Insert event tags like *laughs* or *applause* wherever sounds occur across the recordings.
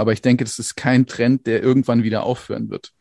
Aber ich denke, das ist kein Trend, der irgendwann wieder aufhören wird.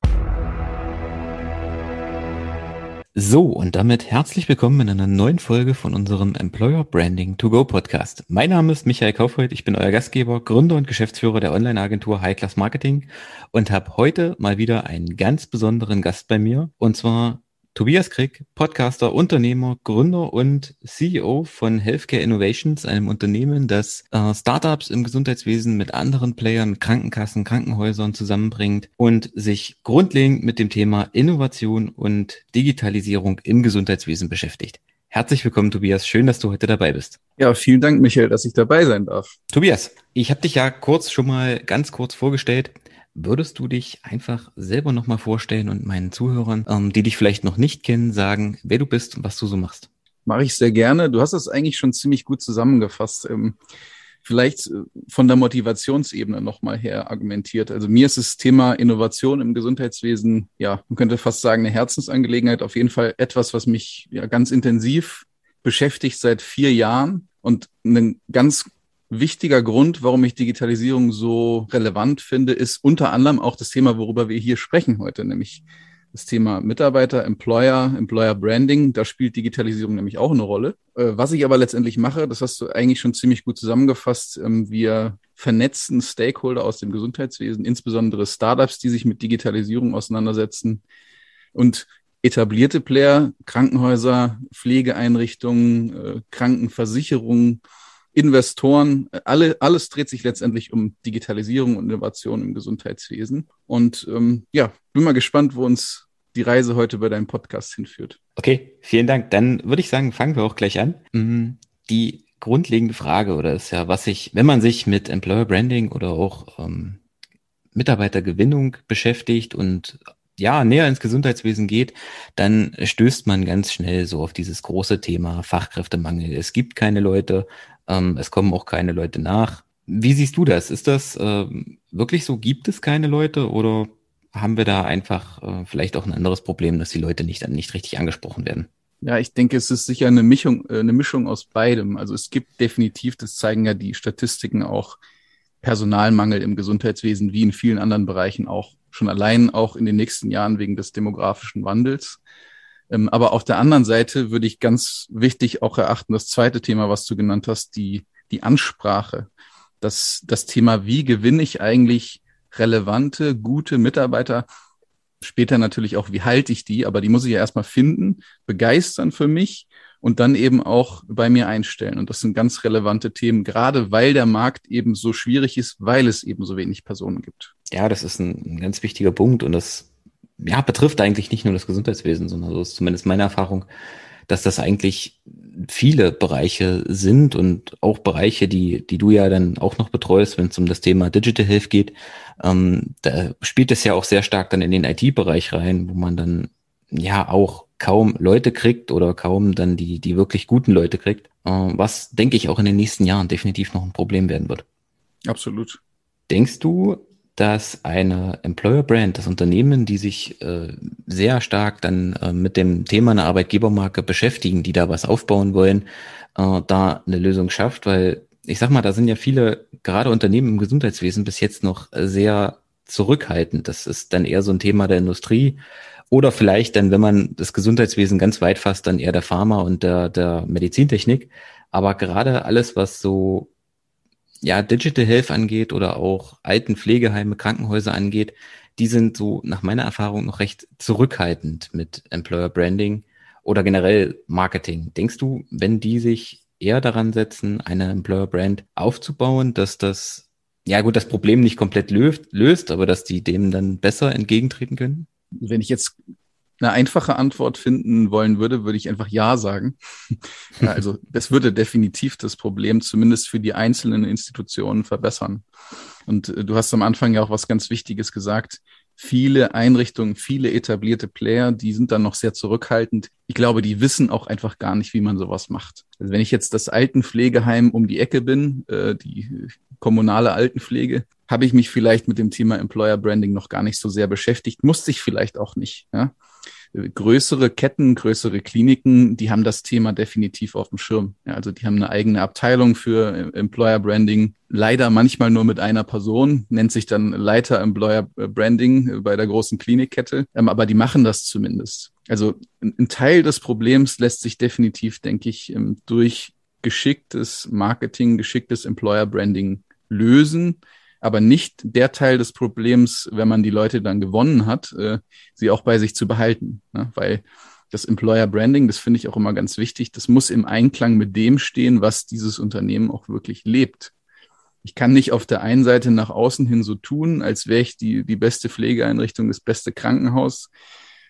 So, und damit herzlich willkommen in einer neuen Folge von unserem Employer Branding to Go Podcast. Mein Name ist Michael Kaufreuth, ich bin euer Gastgeber, Gründer und Geschäftsführer der Online-Agentur High Class Marketing und habe heute mal wieder einen ganz besonderen Gast bei mir, und zwar Tobias Krieg, Podcaster, Unternehmer, Gründer und CEO von Healthcare Innovations, einem Unternehmen, das äh, Startups im Gesundheitswesen mit anderen Playern, Krankenkassen, Krankenhäusern zusammenbringt und sich grundlegend mit dem Thema Innovation und Digitalisierung im Gesundheitswesen beschäftigt. Herzlich willkommen, Tobias. Schön, dass du heute dabei bist. Ja, vielen Dank, Michael, dass ich dabei sein darf. Tobias, ich habe dich ja kurz schon mal ganz kurz vorgestellt. Würdest du dich einfach selber nochmal vorstellen und meinen Zuhörern, ähm, die dich vielleicht noch nicht kennen, sagen, wer du bist und was du so machst? Mache ich sehr gerne. Du hast es eigentlich schon ziemlich gut zusammengefasst. Ähm, vielleicht äh, von der Motivationsebene nochmal her argumentiert. Also mir ist das Thema Innovation im Gesundheitswesen, ja, man könnte fast sagen, eine Herzensangelegenheit. Auf jeden Fall etwas, was mich ja ganz intensiv beschäftigt seit vier Jahren und ein ganz wichtiger Grund, warum ich Digitalisierung so relevant finde, ist unter anderem auch das Thema, worüber wir hier sprechen heute, nämlich das Thema Mitarbeiter, Employer, Employer Branding. Da spielt Digitalisierung nämlich auch eine Rolle. Äh, was ich aber letztendlich mache, das hast du eigentlich schon ziemlich gut zusammengefasst. Ähm, wir vernetzen Stakeholder aus dem Gesundheitswesen, insbesondere Startups, die sich mit Digitalisierung auseinandersetzen und etablierte Player, Krankenhäuser, Pflegeeinrichtungen, äh, Krankenversicherungen, Investoren, alle, alles dreht sich letztendlich um Digitalisierung und Innovation im Gesundheitswesen. Und ähm, ja, bin mal gespannt, wo uns die Reise heute bei deinem Podcast hinführt. Okay, vielen Dank. Dann würde ich sagen, fangen wir auch gleich an. Mhm. Die grundlegende Frage oder ist ja, was sich, wenn man sich mit Employer Branding oder auch ähm, Mitarbeitergewinnung beschäftigt und ja, näher ins Gesundheitswesen geht, dann stößt man ganz schnell so auf dieses große Thema Fachkräftemangel. Es gibt keine Leute, ähm, es kommen auch keine Leute nach. Wie siehst du das? Ist das äh, wirklich so? Gibt es keine Leute oder haben wir da einfach äh, vielleicht auch ein anderes Problem, dass die Leute nicht, nicht richtig angesprochen werden? Ja, ich denke, es ist sicher eine Mischung, äh, eine Mischung aus beidem. Also es gibt definitiv, das zeigen ja die Statistiken auch, Personalmangel im Gesundheitswesen wie in vielen anderen Bereichen auch schon allein auch in den nächsten Jahren wegen des demografischen Wandels. Ähm, aber auf der anderen Seite würde ich ganz wichtig auch erachten, das zweite Thema, was du genannt hast, die, die Ansprache. Das, das Thema, wie gewinne ich eigentlich relevante, gute Mitarbeiter? Später natürlich auch, wie halte ich die? Aber die muss ich ja erstmal finden, begeistern für mich und dann eben auch bei mir einstellen. Und das sind ganz relevante Themen, gerade weil der Markt eben so schwierig ist, weil es eben so wenig Personen gibt. Ja, das ist ein, ein ganz wichtiger Punkt und das ja, betrifft eigentlich nicht nur das Gesundheitswesen, sondern so ist zumindest meine Erfahrung, dass das eigentlich viele Bereiche sind und auch Bereiche, die, die du ja dann auch noch betreust, wenn es um das Thema Digital Health geht. Ähm, da spielt es ja auch sehr stark dann in den IT-Bereich rein, wo man dann ja auch kaum Leute kriegt oder kaum dann die, die wirklich guten Leute kriegt, äh, was denke ich auch in den nächsten Jahren definitiv noch ein Problem werden wird. Absolut. Denkst du, dass eine Employer Brand, das Unternehmen, die sich äh, sehr stark dann äh, mit dem Thema einer Arbeitgebermarke beschäftigen, die da was aufbauen wollen, äh, da eine Lösung schafft, weil ich sag mal, da sind ja viele, gerade Unternehmen im Gesundheitswesen bis jetzt noch sehr zurückhaltend. Das ist dann eher so ein Thema der Industrie oder vielleicht dann, wenn man das Gesundheitswesen ganz weit fasst, dann eher der Pharma und der, der Medizintechnik. Aber gerade alles, was so ja, Digital Health angeht oder auch alten Pflegeheime, Krankenhäuser angeht, die sind so nach meiner Erfahrung noch recht zurückhaltend mit Employer Branding oder generell Marketing. Denkst du, wenn die sich eher daran setzen, eine Employer Brand aufzubauen, dass das, ja gut, das Problem nicht komplett löst, löst aber dass die dem dann besser entgegentreten können? Wenn ich jetzt eine einfache Antwort finden wollen würde, würde ich einfach Ja sagen. *laughs* also das würde definitiv das Problem zumindest für die einzelnen Institutionen verbessern. Und äh, du hast am Anfang ja auch was ganz Wichtiges gesagt. Viele Einrichtungen, viele etablierte Player, die sind dann noch sehr zurückhaltend. Ich glaube, die wissen auch einfach gar nicht, wie man sowas macht. Also wenn ich jetzt das Altenpflegeheim um die Ecke bin, äh, die kommunale Altenpflege, habe ich mich vielleicht mit dem Thema Employer Branding noch gar nicht so sehr beschäftigt, musste ich vielleicht auch nicht. Ja? Größere Ketten, größere Kliniken, die haben das Thema definitiv auf dem Schirm. Ja, also die haben eine eigene Abteilung für Employer Branding. Leider manchmal nur mit einer Person, nennt sich dann Leiter Employer Branding bei der großen Klinikkette. Ähm, aber die machen das zumindest. Also ein Teil des Problems lässt sich definitiv, denke ich, ähm, durch geschicktes Marketing, geschicktes Employer Branding lösen aber nicht der Teil des Problems, wenn man die Leute dann gewonnen hat, äh, sie auch bei sich zu behalten. Ne? Weil das Employer Branding, das finde ich auch immer ganz wichtig, das muss im Einklang mit dem stehen, was dieses Unternehmen auch wirklich lebt. Ich kann nicht auf der einen Seite nach außen hin so tun, als wäre ich die, die beste Pflegeeinrichtung, das beste Krankenhaus.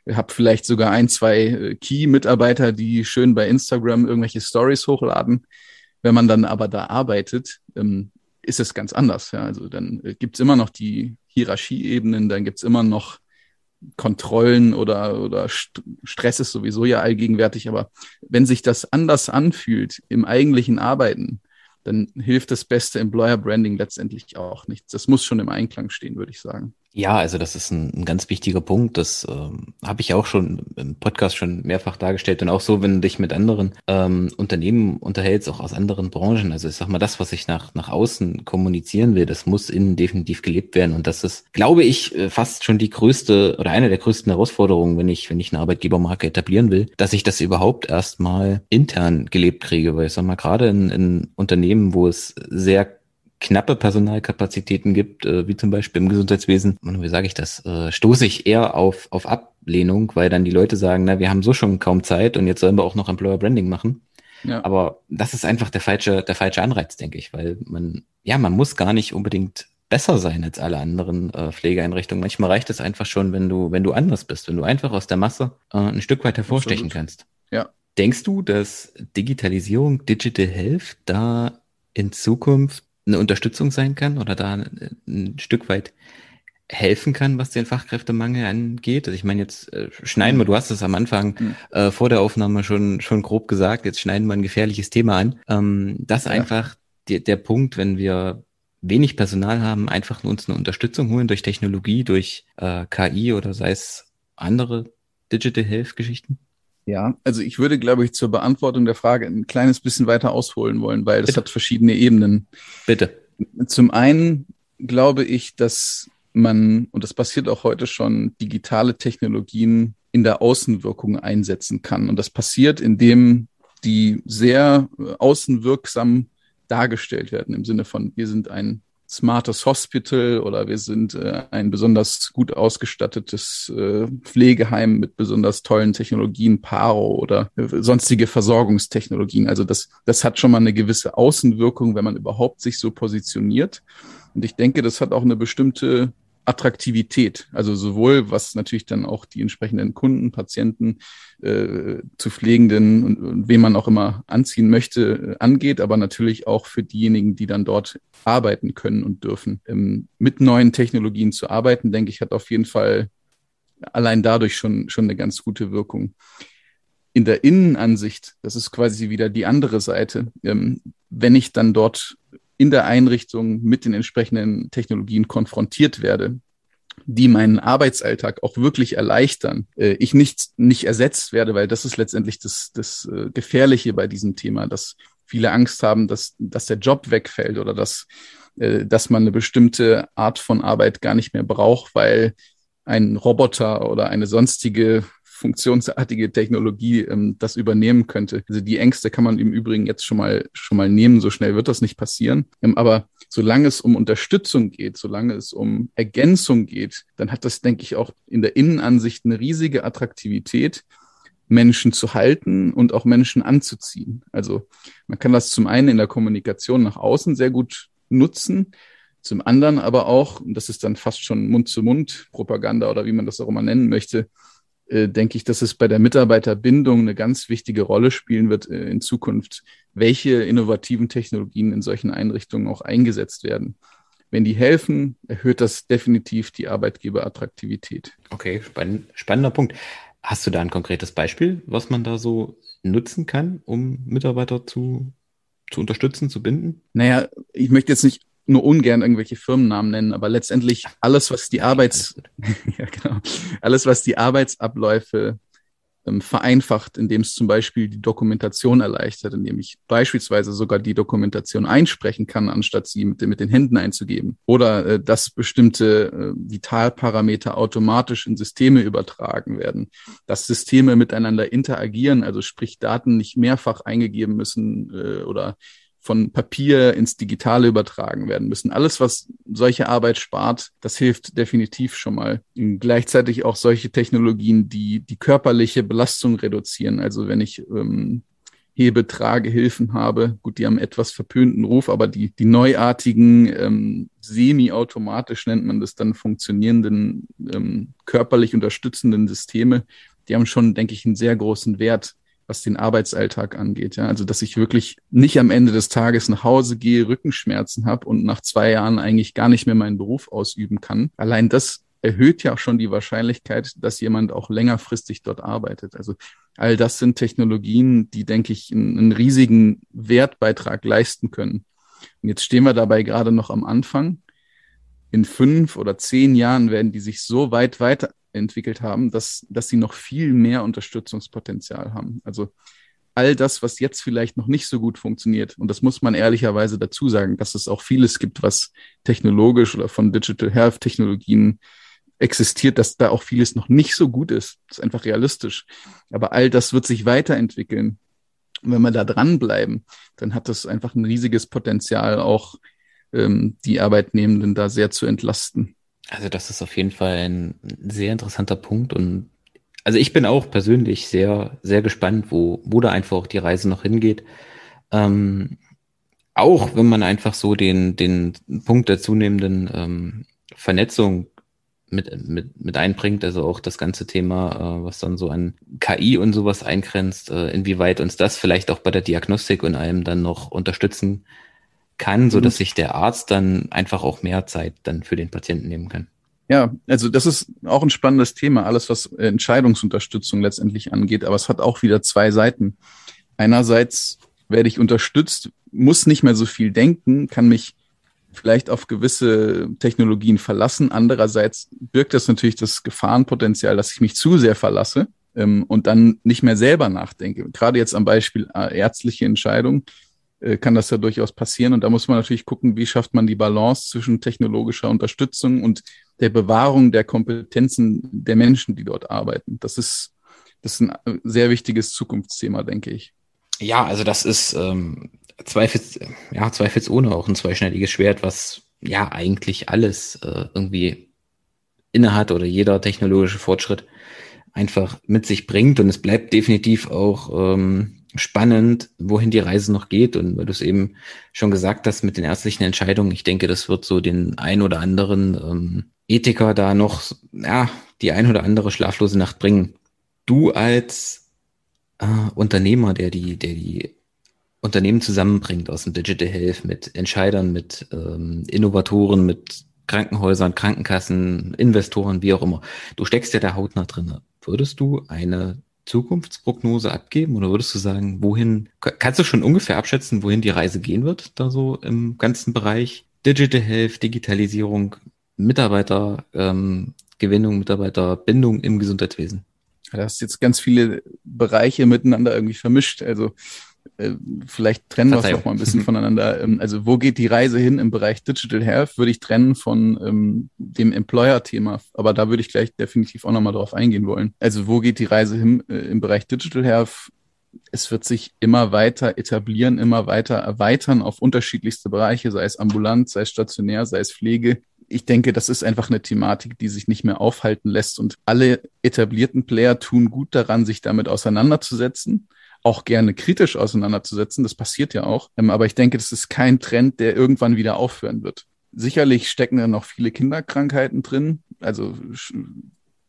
Ich habe vielleicht sogar ein, zwei äh, Key-Mitarbeiter, die schön bei Instagram irgendwelche Stories hochladen. Wenn man dann aber da arbeitet, ähm, ist es ganz anders. Ja? Also dann äh, gibt's immer noch die Hierarchieebenen, dann gibt's immer noch Kontrollen oder, oder St Stress ist sowieso ja allgegenwärtig. Aber wenn sich das anders anfühlt im eigentlichen Arbeiten, dann hilft das beste Employer Branding letztendlich auch nichts. Das muss schon im Einklang stehen, würde ich sagen. Ja, also das ist ein, ein ganz wichtiger Punkt. Das ähm, habe ich auch schon im Podcast schon mehrfach dargestellt und auch so, wenn du dich mit anderen ähm, Unternehmen unterhältst, auch aus anderen Branchen. Also ich sag mal, das, was ich nach nach außen kommunizieren will, das muss innen definitiv gelebt werden und das ist, glaube ich, äh, fast schon die größte oder eine der größten Herausforderungen, wenn ich wenn ich eine Arbeitgebermarke etablieren will, dass ich das überhaupt erstmal intern gelebt kriege, weil ich sag mal gerade in, in Unternehmen, wo es sehr knappe Personalkapazitäten gibt, äh, wie zum Beispiel im Gesundheitswesen, und wie sage ich das, äh, stoße ich eher auf, auf Ablehnung, weil dann die Leute sagen, na, wir haben so schon kaum Zeit und jetzt sollen wir auch noch Employer Branding machen. Ja. Aber das ist einfach der falsche, der falsche Anreiz, denke ich, weil man, ja, man muss gar nicht unbedingt besser sein als alle anderen äh, Pflegeeinrichtungen. Manchmal reicht es einfach schon, wenn du, wenn du anders bist, wenn du einfach aus der Masse äh, ein Stück weit hervorstechen Absolut. kannst. Ja. Denkst du, dass Digitalisierung, Digital Health da in Zukunft eine Unterstützung sein kann oder da ein Stück weit helfen kann, was den Fachkräftemangel angeht. Also ich meine, jetzt äh, schneiden wir, du hast es am Anfang mhm. äh, vor der Aufnahme schon, schon grob gesagt, jetzt schneiden wir ein gefährliches Thema an. Ähm, das ja. einfach die, der Punkt, wenn wir wenig Personal haben, einfach uns eine Unterstützung holen durch Technologie, durch äh, KI oder sei es andere Digital Health Geschichten? Ja, also ich würde, glaube ich, zur Beantwortung der Frage ein kleines bisschen weiter ausholen wollen, weil das Bitte. hat verschiedene Ebenen. Bitte. Zum einen glaube ich, dass man, und das passiert auch heute schon, digitale Technologien in der Außenwirkung einsetzen kann. Und das passiert, indem die sehr außenwirksam dargestellt werden, im Sinne von, wir sind ein smartes Hospital oder wir sind äh, ein besonders gut ausgestattetes äh, Pflegeheim mit besonders tollen Technologien, Paro oder äh, sonstige Versorgungstechnologien. Also das, das hat schon mal eine gewisse Außenwirkung, wenn man überhaupt sich so positioniert. Und ich denke, das hat auch eine bestimmte Attraktivität. Also sowohl was natürlich dann auch die entsprechenden Kunden, Patienten, äh, zu Pflegenden und, und wem man auch immer anziehen möchte, äh, angeht, aber natürlich auch für diejenigen, die dann dort arbeiten können und dürfen. Ähm, mit neuen Technologien zu arbeiten, denke ich, hat auf jeden Fall allein dadurch schon, schon eine ganz gute Wirkung. In der Innenansicht, das ist quasi wieder die andere Seite, ähm, wenn ich dann dort in der Einrichtung mit den entsprechenden Technologien konfrontiert werde, die meinen Arbeitsalltag auch wirklich erleichtern, äh, ich nicht, nicht ersetzt werde, weil das ist letztendlich das, das äh, Gefährliche bei diesem Thema, dass viele Angst haben, dass, dass der Job wegfällt oder dass, äh, dass man eine bestimmte Art von Arbeit gar nicht mehr braucht, weil ein Roboter oder eine sonstige funktionsartige Technologie ähm, das übernehmen könnte. Also die Ängste kann man im Übrigen jetzt schon mal schon mal nehmen. So schnell wird das nicht passieren. Ähm, aber solange es um Unterstützung geht, solange es um Ergänzung geht, dann hat das, denke ich, auch in der Innenansicht eine riesige Attraktivität. Menschen zu halten und auch Menschen anzuziehen. Also man kann das zum einen in der Kommunikation nach außen sehr gut nutzen, zum anderen aber auch, und das ist dann fast schon Mund-zu-Mund-Propaganda oder wie man das auch immer nennen möchte, denke ich, dass es bei der Mitarbeiterbindung eine ganz wichtige Rolle spielen wird äh, in Zukunft, welche innovativen Technologien in solchen Einrichtungen auch eingesetzt werden. Wenn die helfen, erhöht das definitiv die Arbeitgeberattraktivität. Okay, spann spannender Punkt. Hast du da ein konkretes Beispiel, was man da so nutzen kann, um Mitarbeiter zu, zu unterstützen, zu binden? Naja, ich möchte jetzt nicht nur ungern irgendwelche Firmennamen nennen, aber letztendlich alles, was die Arbeits, *laughs* ja, genau, alles, was die Arbeitsabläufe ähm, vereinfacht, indem es zum Beispiel die Dokumentation erleichtert, indem ich beispielsweise sogar die Dokumentation einsprechen kann, anstatt sie mit, mit den Händen einzugeben. Oder äh, dass bestimmte äh, Vitalparameter automatisch in Systeme übertragen werden, dass Systeme miteinander interagieren, also sprich Daten nicht mehrfach eingegeben müssen äh, oder von Papier ins Digitale übertragen werden müssen. Alles, was solche Arbeit spart, das hilft definitiv schon mal. Und gleichzeitig auch solche Technologien, die die körperliche Belastung reduzieren. Also wenn ich ähm, Hebe, Trage, Hilfen habe. Gut, die haben etwas verpönten Ruf, aber die, die neuartigen, ähm, semi-automatisch nennt man das dann, funktionierenden, ähm, körperlich unterstützenden Systeme, die haben schon, denke ich, einen sehr großen Wert was den Arbeitsalltag angeht. Ja, also dass ich wirklich nicht am Ende des Tages nach Hause gehe, Rückenschmerzen habe und nach zwei Jahren eigentlich gar nicht mehr meinen Beruf ausüben kann. Allein das erhöht ja auch schon die Wahrscheinlichkeit, dass jemand auch längerfristig dort arbeitet. Also all das sind Technologien, die, denke ich, einen, riesigen Wertbeitrag leisten können. Und jetzt stehen wir dabei gerade noch am Anfang. In fünf oder zehn Jahren werden die sich so weit weiter entwickelt haben, dass, dass sie noch viel mehr Unterstützungspotenzial haben. Also all das, was jetzt vielleicht noch nicht so gut funktioniert, und das muss man ehrlicherweise dazu sagen, dass es auch vieles gibt, was technologisch oder von Digital Health Technologien existiert, dass da auch vieles noch nicht so gut ist. Das ist einfach realistisch. Aber all das wird sich weiterentwickeln. Und wenn wir da dranbleiben, dann hat das einfach ein riesiges Potenzial, auch ähm, die Arbeitnehmenden da sehr zu entlasten. Also das ist auf jeden Fall ein sehr interessanter Punkt und also ich bin auch persönlich sehr, sehr gespannt, wo, wo da einfach auch die Reise noch hingeht. Ähm, auch wenn man einfach so den, den Punkt der zunehmenden ähm, Vernetzung mit, mit, mit einbringt, also auch das ganze Thema, äh, was dann so an KI und sowas eingrenzt, äh, inwieweit uns das vielleicht auch bei der Diagnostik und allem dann noch unterstützen kann, so dass mhm. sich der Arzt dann einfach auch mehr Zeit dann für den Patienten nehmen kann. Ja, also das ist auch ein spannendes Thema, alles was Entscheidungsunterstützung letztendlich angeht, aber es hat auch wieder zwei Seiten. Einerseits werde ich unterstützt, muss nicht mehr so viel denken, kann mich vielleicht auf gewisse Technologien verlassen. Andererseits birgt das natürlich das Gefahrenpotenzial, dass ich mich zu sehr verlasse ähm, und dann nicht mehr selber nachdenke. Gerade jetzt am Beispiel äh, ärztliche Entscheidungen äh, kann das ja durchaus passieren. Und da muss man natürlich gucken, wie schafft man die Balance zwischen technologischer Unterstützung und der Bewahrung der Kompetenzen der Menschen, die dort arbeiten. Das ist, das ist ein äh, sehr wichtiges Zukunftsthema, denke ich. Ja, also das ist ähm, zweifels, ja, zweifelsohne auch ein zweischneidiges Schwert, was ja eigentlich alles äh, irgendwie innehat oder jeder technologische Fortschritt einfach mit sich bringt. Und es bleibt definitiv auch ähm, spannend, wohin die Reise noch geht. Und weil du es eben schon gesagt hast mit den ärztlichen Entscheidungen, ich denke, das wird so den ein oder anderen ähm, Ethiker da noch, ja, die ein oder andere schlaflose Nacht bringen. Du als äh, Unternehmer, der die, der die Unternehmen zusammenbringt aus dem Digital Health mit Entscheidern, mit ähm, Innovatoren, mit Krankenhäusern, Krankenkassen, Investoren, wie auch immer. Du steckst ja da hautnah drin. Würdest du eine Zukunftsprognose abgeben oder würdest du sagen, wohin, kannst du schon ungefähr abschätzen, wohin die Reise gehen wird, da so im ganzen Bereich Digital Health, Digitalisierung, Mitarbeitergewinnung, ähm, Mitarbeiterbindung im Gesundheitswesen? Du hast jetzt ganz viele Bereiche miteinander irgendwie vermischt. Also äh, vielleicht trennen wir es noch mal ein bisschen voneinander. *laughs* Ähm, also wo geht die Reise hin im Bereich Digital Health? Würde ich trennen von ähm, dem Employer-Thema, aber da würde ich gleich definitiv auch noch mal drauf eingehen wollen. Also wo geht die Reise hin äh, im Bereich Digital Health? Es wird sich immer weiter etablieren, immer weiter erweitern auf unterschiedlichste Bereiche, sei es ambulant, sei es stationär, sei es Pflege. Ich denke, das ist einfach eine Thematik, die sich nicht mehr aufhalten lässt und alle etablierten Player tun gut daran, sich damit auseinanderzusetzen auch gerne kritisch auseinanderzusetzen. Das passiert ja auch. Ähm, aber ich denke, das ist kein Trend, der irgendwann wieder aufhören wird. Sicherlich stecken da noch viele Kinderkrankheiten drin. Also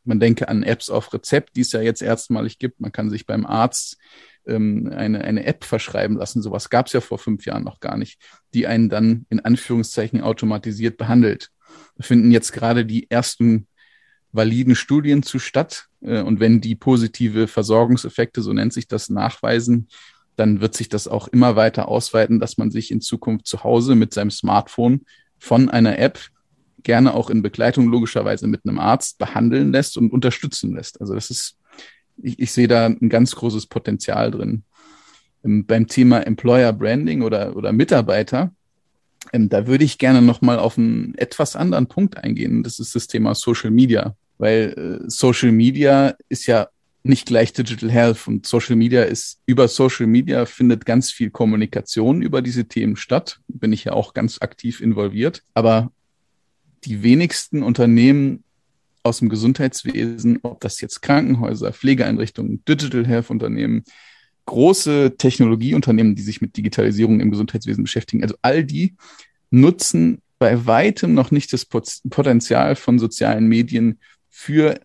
man denke an Apps auf Rezept, die es ja jetzt erstmalig gibt. Man kann sich beim Arzt ähm, eine, eine App verschreiben lassen. Sowas gab es ja vor fünf Jahren noch gar nicht, die einen dann in Anführungszeichen automatisiert behandelt. Wir finden jetzt gerade die ersten validen Studien zu statt. Äh, und wenn die positive Versorgungseffekte, so nennt sich das, nachweisen, dann wird sich das auch immer weiter ausweiten, dass man sich in Zukunft zu Hause mit seinem Smartphone von einer App gerne auch in Begleitung logischerweise mit einem Arzt behandeln lässt und unterstützen lässt. Also das ist ich, ich sehe da ein ganz großes Potenzial drin. Ähm, beim Thema Employer Branding oder, oder Mitarbeiter, ähm, da würde ich gerne nochmal auf einen etwas anderen Punkt eingehen. Das ist das Thema Social Media, weil äh, Social Media ist ja nicht gleich Digital Health und Social Media ist über Social Media findet ganz viel Kommunikation über diese Themen statt. Bin ich ja auch ganz aktiv involviert. Aber die wenigsten Unternehmen aus dem Gesundheitswesen, ob das jetzt Krankenhäuser, Pflegeeinrichtungen, Digital Health Unternehmen, große Technologieunternehmen, die sich mit Digitalisierung im Gesundheitswesen beschäftigen, also all die nutzen bei weitem noch nicht das Potenzial von sozialen Medien für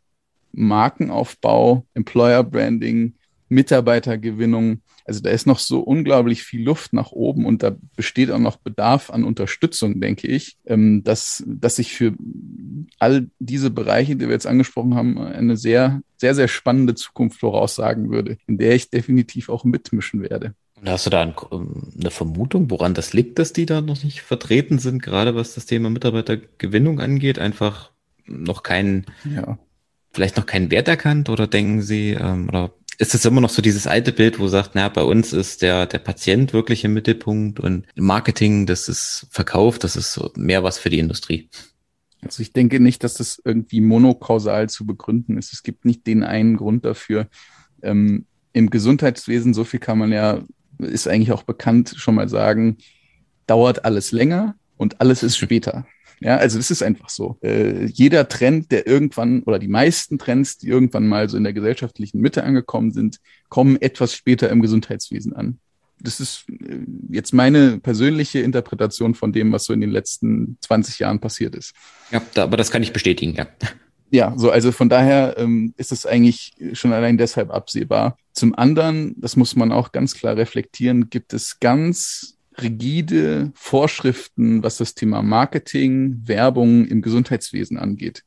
Markenaufbau, Employer Branding, Mitarbeitergewinnung. Also da ist noch so unglaublich viel Luft nach oben und da besteht auch noch Bedarf an Unterstützung, denke ich, ähm, dass, dass ich für all diese Bereiche, die wir jetzt angesprochen haben, eine sehr, sehr, sehr spannende Zukunft voraussagen würde, in der ich definitiv auch mitmischen werde. Und hast du da ähm, eine Vermutung, woran das liegt, dass die da noch nicht vertreten sind, gerade was das Thema Mitarbeitergewinnung angeht? Einfach noch keinen ja vielleicht noch keinen Wert erkannt oder denken Sie, ähm, oder ist es immer noch so dieses alte Bild, wo sagt, na, bei uns ist der, der Patient wirklich im Mittelpunkt und Marketing, das ist Verkauf, das ist so mehr was für die Industrie? Also ich denke nicht, dass das irgendwie monokausal zu begründen ist. Es gibt nicht den einen Grund dafür. Ähm, Im Gesundheitswesen, so viel kann man ja, ist eigentlich auch bekannt, schon mal sagen, dauert alles länger und alles ist *laughs* später. Ja, also das ist einfach so. Äh, jeder Trend, der irgendwann oder die meisten Trends, die irgendwann mal so in der gesellschaftlichen Mitte angekommen sind, kommen etwas später im Gesundheitswesen an. Das ist äh, jetzt meine persönliche Interpretation von dem, was so in den letzten 20 Jahren passiert ist. Ja, da, aber das kann ich bestätigen, ja. Ja, so, also von daher ähm, ist es eigentlich schon allein deshalb absehbar. Zum anderen, das muss man auch ganz klar reflektieren, gibt es ganz rigide Vorschriften, was das Thema Marketing, Werbung im Gesundheitswesen angeht.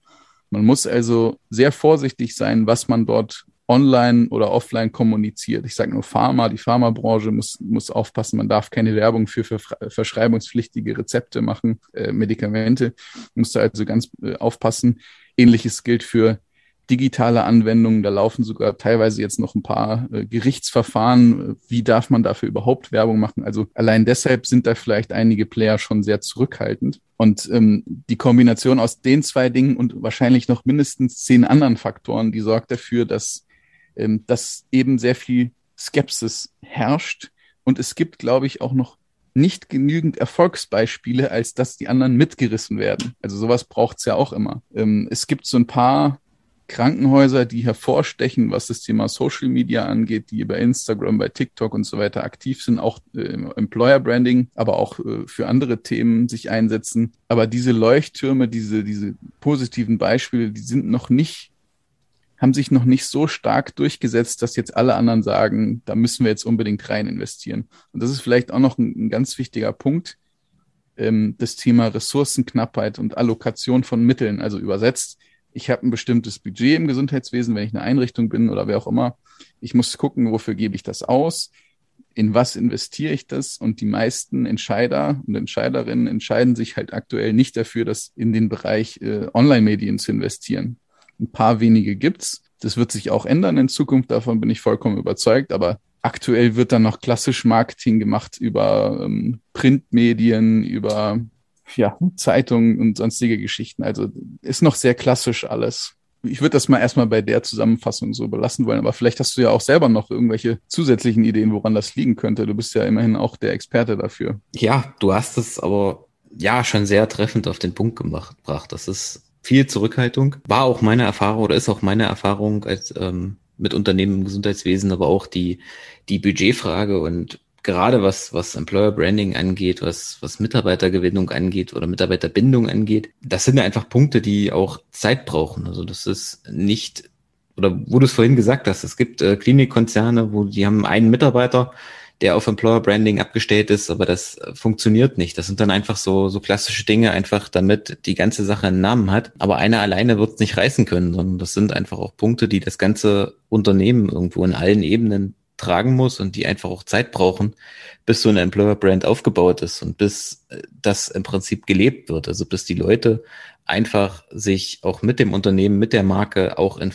Man muss also sehr vorsichtig sein, was man dort online oder offline kommuniziert. Ich sage nur Pharma, die Pharmabranche muss, muss aufpassen, man darf keine Werbung für, verschreibungspflichtige Rezepte machen, äh, Medikamente, muss da also ganz äh, aufpassen. Ähnliches gilt für digitale Anwendungen. Da laufen sogar teilweise jetzt noch ein paar äh, Gerichtsverfahren. Wie darf man dafür überhaupt Werbung machen? Also allein deshalb sind da vielleicht einige Player schon sehr zurückhaltend. Und ähm, die Kombination aus den zwei Dingen und wahrscheinlich noch mindestens zehn anderen Faktoren, die sorgt dafür, dass, ähm, dass eben sehr viel Skepsis herrscht. Und es gibt, glaube ich, auch noch nicht genügend Erfolgsbeispiele, als dass die anderen mitgerissen werden. Also sowas braucht's ja auch immer. Ähm, es gibt so ein paar Krankenhäuser, die hervorstechen, was das Thema Social Media angeht, die bei Instagram, bei TikTok und so weiter aktiv sind, auch äh, Employer Branding, aber auch äh, für andere Themen sich einsetzen. Aber diese Leuchttürme, diese, diese positiven Beispiele, die sind noch nicht, haben sich noch nicht so stark durchgesetzt, dass jetzt alle anderen sagen, da müssen wir jetzt unbedingt rein investieren. Und das ist vielleicht auch noch ein, ein ganz wichtiger Punkt, ähm, das Thema Ressourcenknappheit und Allokation von Mitteln, also übersetzt ich habe ein bestimmtes Budget im Gesundheitswesen, wenn ich eine Einrichtung bin oder wer auch immer. Ich muss gucken, wofür gebe ich das aus, in was investiere ich das und die meisten Entscheider und Entscheiderinnen entscheiden sich halt aktuell nicht dafür, das in den Bereich äh, Online-Medien zu investieren. Ein paar wenige gibt's. Das wird sich auch ändern in Zukunft, davon bin ich vollkommen überzeugt, aber aktuell wird dann noch klassisch Marketing gemacht über ähm, Printmedien, über ja, Zeitungen und sonstige Geschichten. Also ist noch sehr klassisch alles. Ich würde das mal erstmal bei der Zusammenfassung so belassen wollen, aber vielleicht hast du ja auch selber noch irgendwelche zusätzlichen Ideen, woran das liegen könnte. Du bist ja immerhin auch der Experte dafür. Ja, du hast es aber ja schon sehr treffend auf den Punkt gebracht. Das ist viel Zurückhaltung. War auch meine Erfahrung oder ist auch meine Erfahrung als ähm, mit Unternehmen im Gesundheitswesen, aber auch die, die Budgetfrage und gerade was, was Employer Branding angeht, was, was Mitarbeitergewinnung angeht oder Mitarbeiterbindung angeht, das sind einfach Punkte, die auch Zeit brauchen. Also das ist nicht, oder wo du es vorhin gesagt hast, es gibt äh, Klinikkonzerne, wo die haben einen Mitarbeiter, der auf Employer Branding abgestellt ist, aber das funktioniert nicht. Das sind dann einfach so, so klassische Dinge, einfach damit die ganze Sache einen Namen hat. Aber einer alleine wird es nicht reißen können, sondern das sind einfach auch Punkte, die das ganze Unternehmen irgendwo in allen Ebenen tragen muss und die einfach auch Zeit brauchen, bis so eine Employer-Brand aufgebaut ist und bis äh, das im Prinzip gelebt wird. Also bis die Leute einfach sich auch mit dem Unternehmen, mit der Marke auch in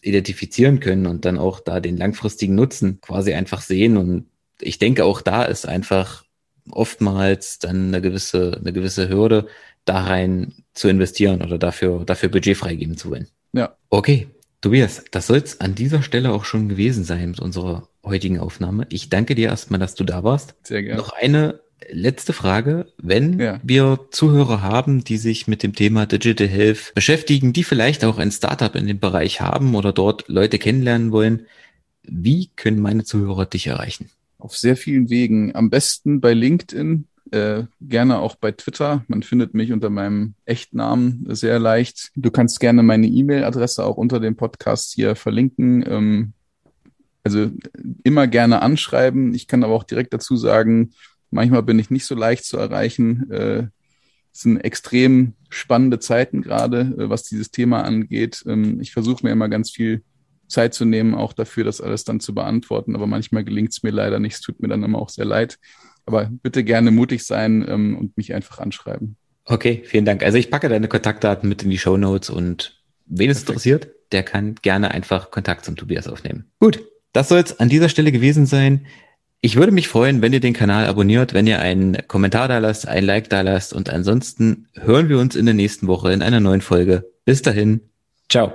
identifizieren können und dann auch da den langfristigen Nutzen quasi einfach sehen. Und ich denke, auch da ist einfach oftmals dann eine gewisse, eine gewisse Hürde, da rein zu investieren oder dafür, dafür Budget freigeben zu wollen. Ja. Okay. Tobias, das soll es an dieser Stelle auch schon gewesen sein mit unserer heutigen Aufnahme. Ich danke dir erstmal, dass du da warst. Sehr gerne. Noch eine letzte Frage. Wenn ja. wir Zuhörer haben, die sich mit dem Thema Digital Health beschäftigen, die vielleicht auch ein Startup in dem Bereich haben oder dort Leute kennenlernen wollen, wie können meine Zuhörer dich erreichen? Auf sehr vielen Wegen. Am besten bei LinkedIn, äh, gerne auch bei Twitter. Man findet mich unter meinem Echtnamen sehr leicht. Du kannst gerne meine E-Mail-Adresse auch unter dem Podcast hier verlinken. Ähm, also immer gerne anschreiben. Ich kann aber auch direkt dazu sagen, manchmal bin ich nicht so leicht zu erreichen. Äh, es sind extrem spannende Zeiten gerade, äh, was dieses Thema angeht. Ähm, ich versuche mir immer ganz viel Zeit zu nehmen, auch dafür, das alles dann zu beantworten. Aber manchmal gelingt es mir leider nicht. Es tut mir dann immer auch sehr leid. Aber bitte gerne mutig sein ähm, und mich einfach anschreiben. Okay, vielen Dank. Also ich packe deine Kontaktdaten mit in die Show Notes und wen es interessiert, der kann gerne einfach Kontakt zum Tobias aufnehmen. Gut, das soll es an dieser Stelle gewesen sein. Ich würde mich freuen, wenn ihr den Kanal abonniert, wenn ihr einen Kommentar da lasst, ein Like da lasst und ansonsten hören wir uns in der nächsten Woche in einer neuen Folge. Bis dahin, ciao.